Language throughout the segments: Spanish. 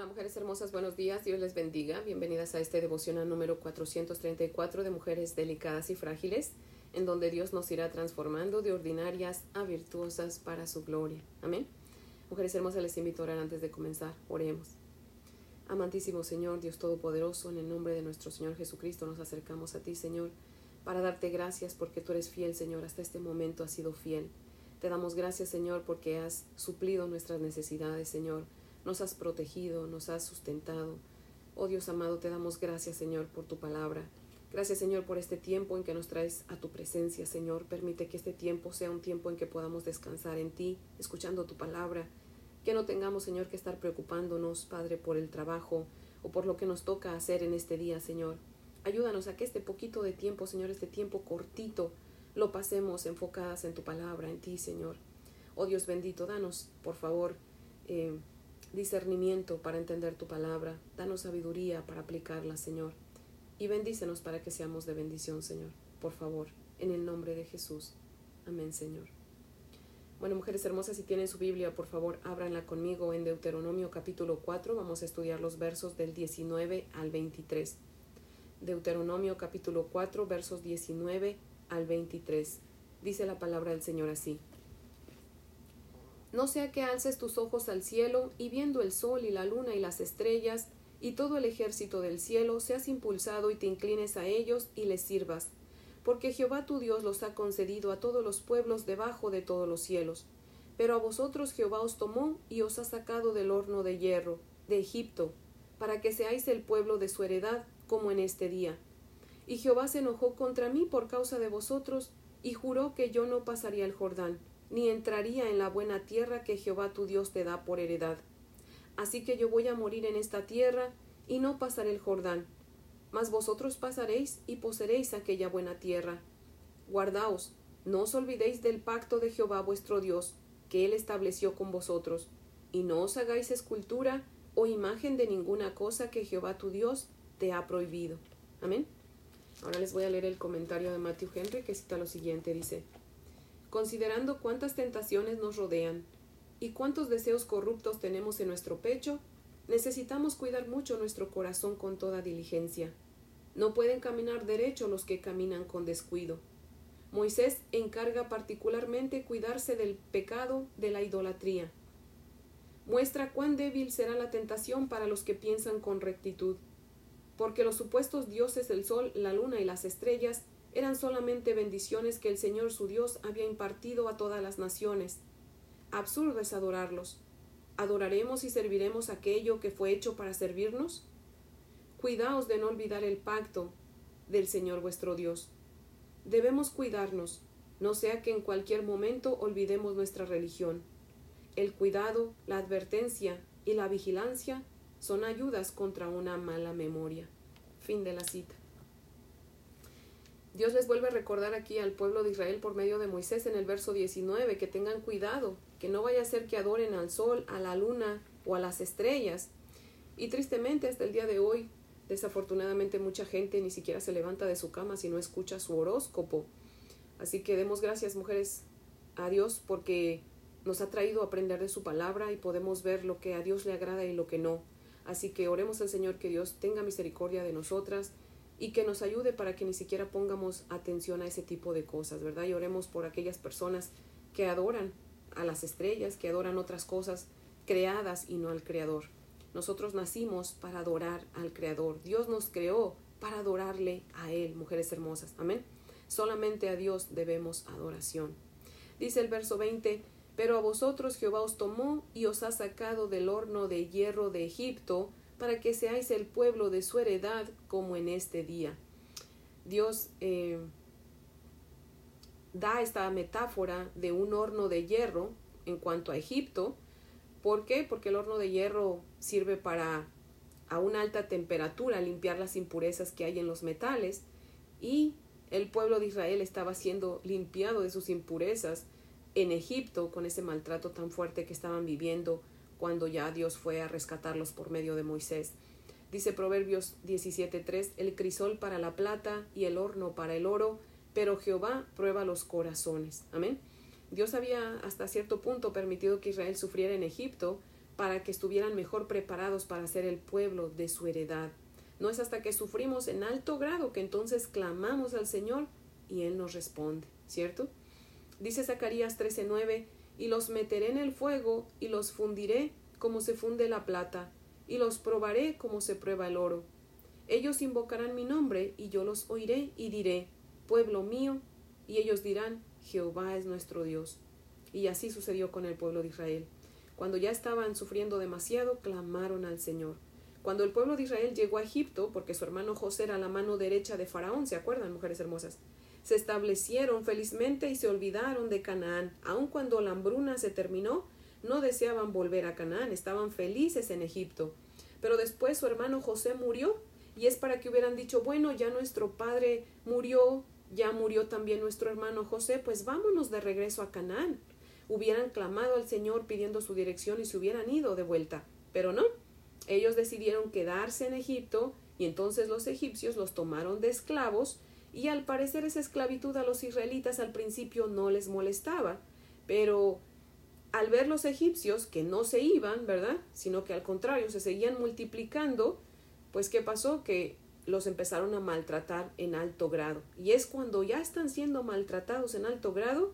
Hola mujeres hermosas, buenos días, Dios les bendiga. Bienvenidas a este devocional número 434 de mujeres delicadas y frágiles, en donde Dios nos irá transformando de ordinarias a virtuosas para su gloria. Amén. Mujeres hermosas, les invito a orar antes de comenzar. Oremos. Amantísimo Señor, Dios Todopoderoso, en el nombre de nuestro Señor Jesucristo nos acercamos a ti, Señor, para darte gracias porque tú eres fiel, Señor, hasta este momento has sido fiel. Te damos gracias, Señor, porque has suplido nuestras necesidades, Señor nos has protegido, nos has sustentado. Oh Dios amado, te damos gracias, Señor, por tu palabra. Gracias, Señor, por este tiempo en que nos traes a tu presencia, Señor. Permite que este tiempo sea un tiempo en que podamos descansar en ti, escuchando tu palabra. Que no tengamos, Señor, que estar preocupándonos, Padre, por el trabajo o por lo que nos toca hacer en este día, Señor. Ayúdanos a que este poquito de tiempo, Señor, este tiempo cortito, lo pasemos enfocadas en tu palabra, en ti, Señor. Oh Dios bendito, danos, por favor, eh, discernimiento para entender tu palabra, danos sabiduría para aplicarla, Señor, y bendícenos para que seamos de bendición, Señor, por favor, en el nombre de Jesús. Amén, Señor. Bueno, mujeres hermosas, si tienen su Biblia, por favor, ábranla conmigo en Deuteronomio capítulo 4. Vamos a estudiar los versos del 19 al 23. Deuteronomio capítulo 4, versos 19 al 23. Dice la palabra del Señor así. No sea que alces tus ojos al cielo y viendo el sol y la luna y las estrellas y todo el ejército del cielo, seas impulsado y te inclines a ellos y les sirvas, porque Jehová tu Dios los ha concedido a todos los pueblos debajo de todos los cielos. Pero a vosotros Jehová os tomó y os ha sacado del horno de hierro, de Egipto, para que seáis el pueblo de su heredad, como en este día. Y Jehová se enojó contra mí por causa de vosotros, y juró que yo no pasaría el Jordán ni entraría en la buena tierra que Jehová tu Dios te da por heredad. Así que yo voy a morir en esta tierra y no pasaré el Jordán. Mas vosotros pasaréis y poseeréis aquella buena tierra. Guardaos, no os olvidéis del pacto de Jehová vuestro Dios, que él estableció con vosotros, y no os hagáis escultura o imagen de ninguna cosa que Jehová tu Dios te ha prohibido. Amén. Ahora les voy a leer el comentario de Matthew Henry que cita lo siguiente, dice considerando cuántas tentaciones nos rodean y cuántos deseos corruptos tenemos en nuestro pecho, necesitamos cuidar mucho nuestro corazón con toda diligencia. No pueden caminar derecho los que caminan con descuido. Moisés encarga particularmente cuidarse del pecado de la idolatría. Muestra cuán débil será la tentación para los que piensan con rectitud, porque los supuestos dioses del sol, la luna y las estrellas eran solamente bendiciones que el Señor su Dios había impartido a todas las naciones. Absurdo es adorarlos. ¿Adoraremos y serviremos aquello que fue hecho para servirnos? Cuidaos de no olvidar el pacto del Señor vuestro Dios. Debemos cuidarnos, no sea que en cualquier momento olvidemos nuestra religión. El cuidado, la advertencia y la vigilancia son ayudas contra una mala memoria. Fin de la cita. Dios les vuelve a recordar aquí al pueblo de Israel por medio de Moisés en el verso 19 que tengan cuidado, que no vaya a ser que adoren al sol, a la luna o a las estrellas. Y tristemente hasta el día de hoy, desafortunadamente mucha gente ni siquiera se levanta de su cama si no escucha su horóscopo. Así que demos gracias mujeres a Dios porque nos ha traído a aprender de su palabra y podemos ver lo que a Dios le agrada y lo que no. Así que oremos al Señor que Dios tenga misericordia de nosotras y que nos ayude para que ni siquiera pongamos atención a ese tipo de cosas, ¿verdad? Y oremos por aquellas personas que adoran a las estrellas, que adoran otras cosas creadas y no al Creador. Nosotros nacimos para adorar al Creador. Dios nos creó para adorarle a Él, mujeres hermosas. Amén. Solamente a Dios debemos adoración. Dice el verso 20, pero a vosotros Jehová os tomó y os ha sacado del horno de hierro de Egipto, para que seáis el pueblo de su heredad como en este día. Dios eh, da esta metáfora de un horno de hierro en cuanto a Egipto. ¿Por qué? Porque el horno de hierro sirve para a una alta temperatura limpiar las impurezas que hay en los metales y el pueblo de Israel estaba siendo limpiado de sus impurezas en Egipto con ese maltrato tan fuerte que estaban viviendo cuando ya Dios fue a rescatarlos por medio de Moisés. Dice Proverbios 17:3, el crisol para la plata y el horno para el oro, pero Jehová prueba los corazones. Amén. Dios había hasta cierto punto permitido que Israel sufriera en Egipto para que estuvieran mejor preparados para ser el pueblo de su heredad. No es hasta que sufrimos en alto grado que entonces clamamos al Señor y Él nos responde, ¿cierto? Dice Zacarías 13:9, y los meteré en el fuego y los fundiré como se funde la plata, y los probaré como se prueba el oro. Ellos invocarán mi nombre y yo los oiré y diré, pueblo mío, y ellos dirán, Jehová es nuestro Dios. Y así sucedió con el pueblo de Israel. Cuando ya estaban sufriendo demasiado, clamaron al Señor. Cuando el pueblo de Israel llegó a Egipto, porque su hermano José era la mano derecha de Faraón, ¿se acuerdan, mujeres hermosas? Se establecieron felizmente y se olvidaron de Canaán. Aun cuando la hambruna se terminó, no deseaban volver a Canaán, estaban felices en Egipto. Pero después su hermano José murió, y es para que hubieran dicho, bueno, ya nuestro padre murió, ya murió también nuestro hermano José, pues vámonos de regreso a Canaán. Hubieran clamado al Señor pidiendo su dirección y se hubieran ido de vuelta. Pero no, ellos decidieron quedarse en Egipto y entonces los egipcios los tomaron de esclavos y al parecer esa esclavitud a los israelitas al principio no les molestaba, pero al ver los egipcios que no se iban, ¿verdad? Sino que al contrario se seguían multiplicando, pues ¿qué pasó? Que los empezaron a maltratar en alto grado. Y es cuando ya están siendo maltratados en alto grado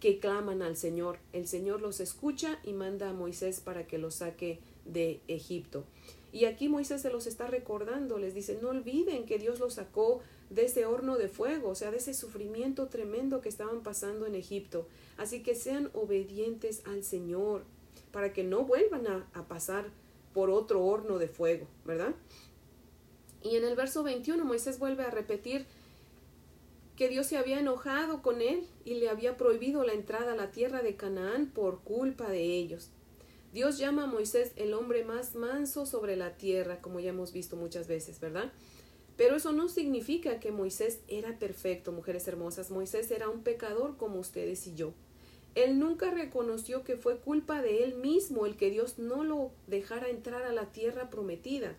que claman al Señor. El Señor los escucha y manda a Moisés para que los saque de Egipto. Y aquí Moisés se los está recordando, les dice, no olviden que Dios los sacó de ese horno de fuego, o sea, de ese sufrimiento tremendo que estaban pasando en Egipto. Así que sean obedientes al Señor para que no vuelvan a, pasar por otro horno de fuego, ¿verdad? Y en el verso 21 Moisés vuelve a repetir que Dios se había enojado con él y le había prohibido la entrada a la tierra de Canaán por culpa de ellos. Dios llama a Moisés el hombre más manso sobre la tierra, como ya hemos visto muchas veces, ¿verdad? Pero eso no significa que Moisés era perfecto, mujeres hermosas. Moisés era un pecador como ustedes y yo. Él nunca reconoció que fue culpa de él mismo el que Dios no lo dejara entrar a la tierra prometida.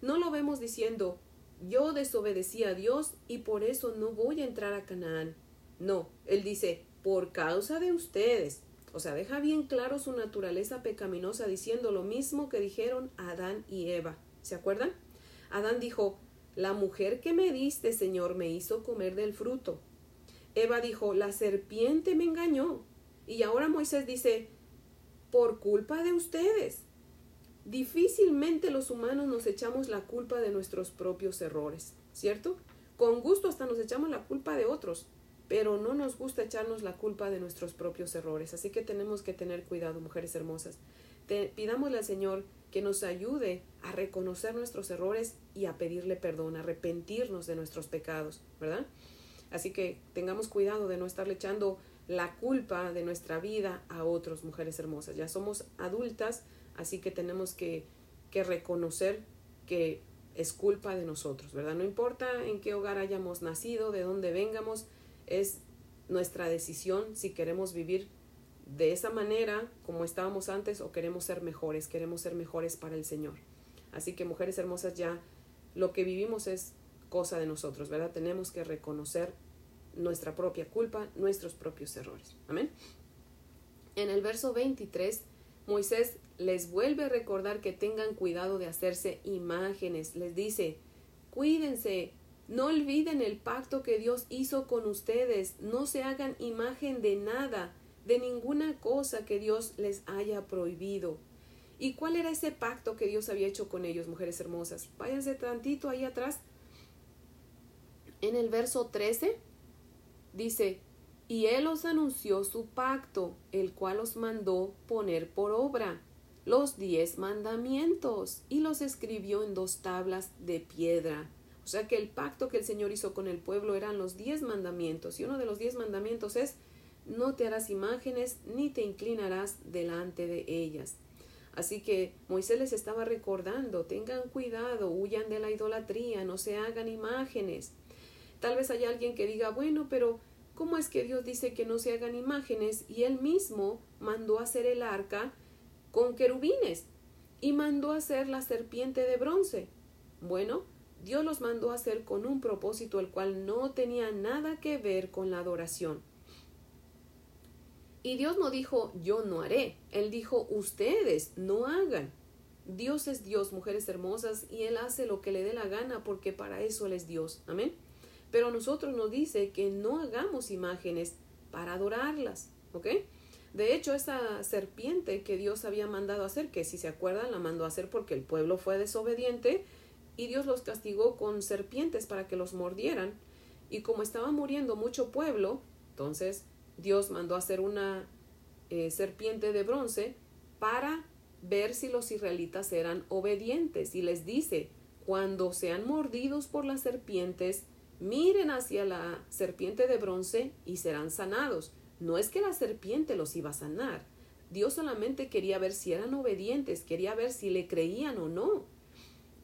No lo vemos diciendo, yo desobedecí a Dios y por eso no voy a entrar a Canaán. No, él dice, por causa de ustedes, o sea, deja bien claro su naturaleza pecaminosa diciendo lo mismo que dijeron Adán y Eva. ¿Se acuerdan? Adán dijo, La mujer que me diste, Señor, me hizo comer del fruto. Eva dijo, La serpiente me engañó. Y ahora Moisés dice, Por culpa de ustedes. Difícilmente los humanos nos echamos la culpa de nuestros propios errores, ¿cierto? Con gusto hasta nos echamos la culpa de otros, pero no nos gusta echarnos la culpa de nuestros propios errores. Así que tenemos que tener cuidado, mujeres hermosas. pidámosle al Señor que nos ayude a reconocer nuestros errores y a pedirle perdón, a arrepentirnos de nuestros pecados, ¿verdad? Así que tengamos cuidado de no estarle echando la culpa de nuestra vida a otros, mujeres hermosas. Ya somos adultas, así que tenemos que, que reconocer que es culpa de nosotros, ¿verdad? No importa en qué hogar hayamos nacido, de dónde vengamos, es nuestra decisión si queremos vivir de esa manera como estábamos antes o queremos ser mejores, queremos ser mejores para el Señor. Así que mujeres hermosas ya lo que vivimos es cosa de nosotros, ¿verdad? Tenemos que reconocer nuestra propia culpa, nuestros propios errores. Amén. En el verso 23, Moisés les vuelve a recordar que tengan cuidado de hacerse imágenes. Les dice, cuídense, no olviden el pacto que Dios hizo con ustedes. No se hagan imagen de nada, de ninguna cosa que Dios les haya prohibido. ¿Y cuál era ese pacto que Dios había hecho con ellos, mujeres hermosas? Váyanse tantito ahí atrás. En el verso 13 dice, y Él os anunció su pacto, el cual os mandó poner por obra los diez mandamientos, y los escribió en dos tablas de piedra. O sea que el pacto que el Señor hizo con el pueblo eran los diez mandamientos. Y uno de los diez mandamientos es no te harás imágenes ni te inclinarás delante de ellas. Así que Moisés les estaba recordando, tengan cuidado, huyan de la idolatría, no se hagan imágenes. Tal vez haya alguien que diga, bueno, pero ¿cómo es que Dios dice que no se hagan imágenes y él mismo mandó hacer el arca con querubines y mandó hacer la serpiente de bronce? Bueno, Dios los mandó hacer con un propósito el cual no tenía nada que ver con la adoración. Y Dios no dijo, yo no haré. Él dijo, ustedes no hagan. Dios es Dios, mujeres hermosas, y Él hace lo que le dé la gana porque para eso Él es Dios. Amén. Pero a nosotros nos dice que no hagamos imágenes para adorarlas. ¿Ok? De hecho, esa serpiente que Dios había mandado hacer, que si se acuerdan, la mandó hacer porque el pueblo fue desobediente, y Dios los castigó con serpientes para que los mordieran. Y como estaba muriendo mucho pueblo, entonces Dios mandó hacer una eh, serpiente de bronce para ver si los israelitas eran obedientes. Y les dice, cuando sean mordidos por las serpientes, miren hacia la serpiente de bronce y serán sanados. No es que la serpiente los iba a sanar. Dios solamente quería ver si eran obedientes, quería ver si le creían o no.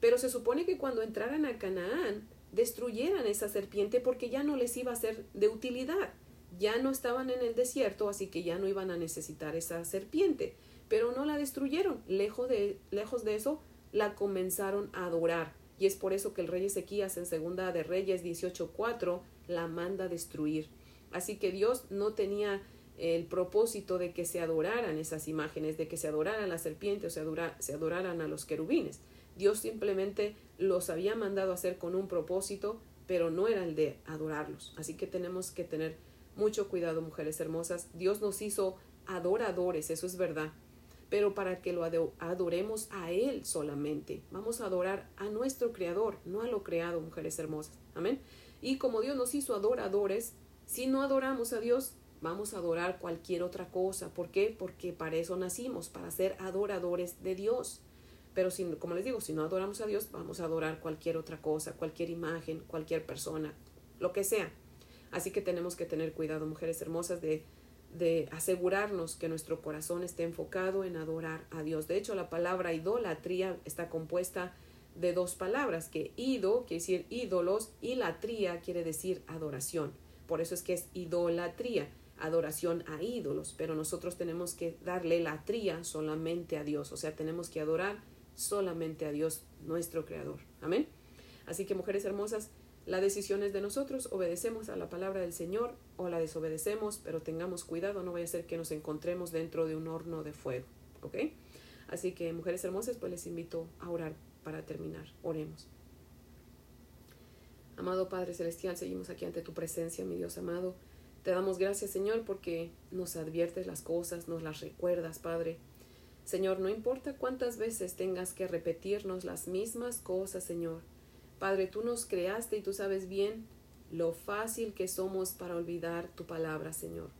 Pero se supone que cuando entraran a Canaán, destruyeran esa serpiente porque ya no les iba a ser de utilidad. Ya no estaban en el desierto, así que ya no iban a necesitar esa serpiente. Pero no la destruyeron. Lejos de, lejos de eso, la comenzaron a adorar. Y es por eso que el rey Ezequías en Segunda de Reyes 18.4 la manda destruir. Así que Dios no tenía el propósito de que se adoraran esas imágenes, de que se adoraran la serpiente o se, se adoraran a los querubines. Dios simplemente los había mandado a hacer con un propósito, pero no era el de adorarlos. Así que tenemos que tener mucho cuidado, mujeres hermosas. Dios nos hizo adoradores, eso es verdad, pero para que lo adoremos a Él solamente. Vamos a adorar a nuestro Creador, no a lo creado, mujeres hermosas. Amén. Y como Dios nos hizo adoradores, si no adoramos a Dios, vamos a adorar cualquier otra cosa. ¿Por qué? Porque para eso nacimos, para ser adoradores de Dios. Pero si, como les digo, si no adoramos a Dios, vamos a adorar cualquier otra cosa, cualquier imagen, cualquier persona, lo que sea. Así que tenemos que tener cuidado, mujeres hermosas, de, de asegurarnos que nuestro corazón esté enfocado en adorar a Dios. De hecho, la palabra idolatría está compuesta de dos palabras, que ido quiere decir ídolos y latría quiere decir adoración. Por eso es que es idolatría, adoración a ídolos, pero nosotros tenemos que darle latría solamente a Dios, o sea, tenemos que adorar solamente a Dios, nuestro Creador. Amén. Así que, mujeres hermosas, la decisión es de nosotros, obedecemos a la palabra del Señor o la desobedecemos, pero tengamos cuidado, no vaya a ser que nos encontremos dentro de un horno de fuego. ¿Ok? Así que, mujeres hermosas, pues les invito a orar para terminar. Oremos. Amado Padre Celestial, seguimos aquí ante tu presencia, mi Dios amado. Te damos gracias, Señor, porque nos adviertes las cosas, nos las recuerdas, Padre. Señor, no importa cuántas veces tengas que repetirnos las mismas cosas, Señor. Padre, tú nos creaste y tú sabes bien lo fácil que somos para olvidar tu palabra, Señor.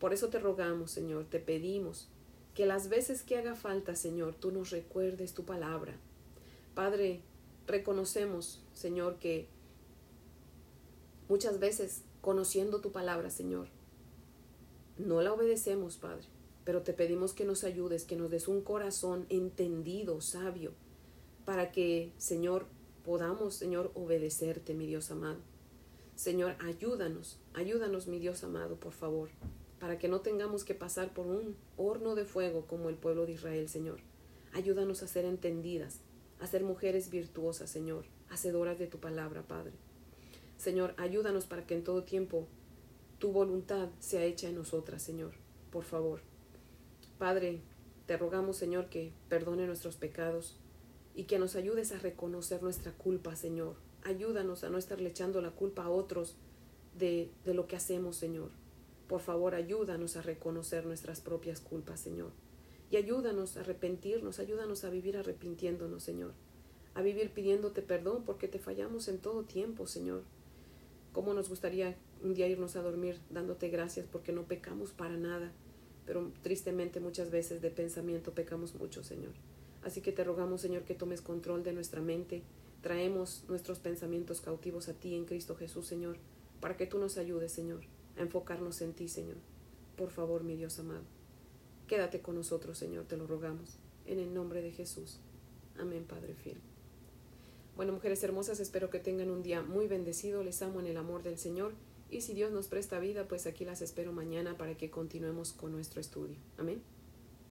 Por eso te rogamos, Señor, te pedimos que las veces que haga falta, Señor, tú nos recuerdes tu palabra. Padre, reconocemos, Señor, que muchas veces, conociendo tu palabra, Señor, no la obedecemos, Padre pero te pedimos que nos ayudes, que nos des un corazón entendido, sabio, para que, Señor, podamos, Señor, obedecerte, mi Dios amado. Señor, ayúdanos, ayúdanos, mi Dios amado, por favor, para que no tengamos que pasar por un horno de fuego como el pueblo de Israel, Señor. Ayúdanos a ser entendidas, a ser mujeres virtuosas, Señor, hacedoras de tu palabra, Padre. Señor, ayúdanos para que en todo tiempo tu voluntad sea hecha en nosotras, Señor, por favor. Padre, te rogamos, Señor, que perdone nuestros pecados y que nos ayudes a reconocer nuestra culpa, Señor. Ayúdanos a no estarle echando la culpa a otros de, de lo que hacemos, Señor. Por favor, ayúdanos a reconocer nuestras propias culpas, Señor. Y ayúdanos a arrepentirnos, ayúdanos a vivir arrepintiéndonos, Señor. A vivir pidiéndote perdón porque te fallamos en todo tiempo, Señor. ¿Cómo nos gustaría un día irnos a dormir dándote gracias porque no pecamos para nada? pero tristemente muchas veces de pensamiento pecamos mucho, Señor. Así que te rogamos, Señor, que tomes control de nuestra mente. Traemos nuestros pensamientos cautivos a ti en Cristo Jesús, Señor, para que tú nos ayudes, Señor, a enfocarnos en ti, Señor. Por favor, mi Dios amado. Quédate con nosotros, Señor, te lo rogamos. En el nombre de Jesús. Amén, Padre fiel. Bueno, mujeres hermosas, espero que tengan un día muy bendecido. Les amo en el amor del Señor y si Dios nos presta vida, pues aquí las espero mañana para que continuemos con nuestro estudio. Amén.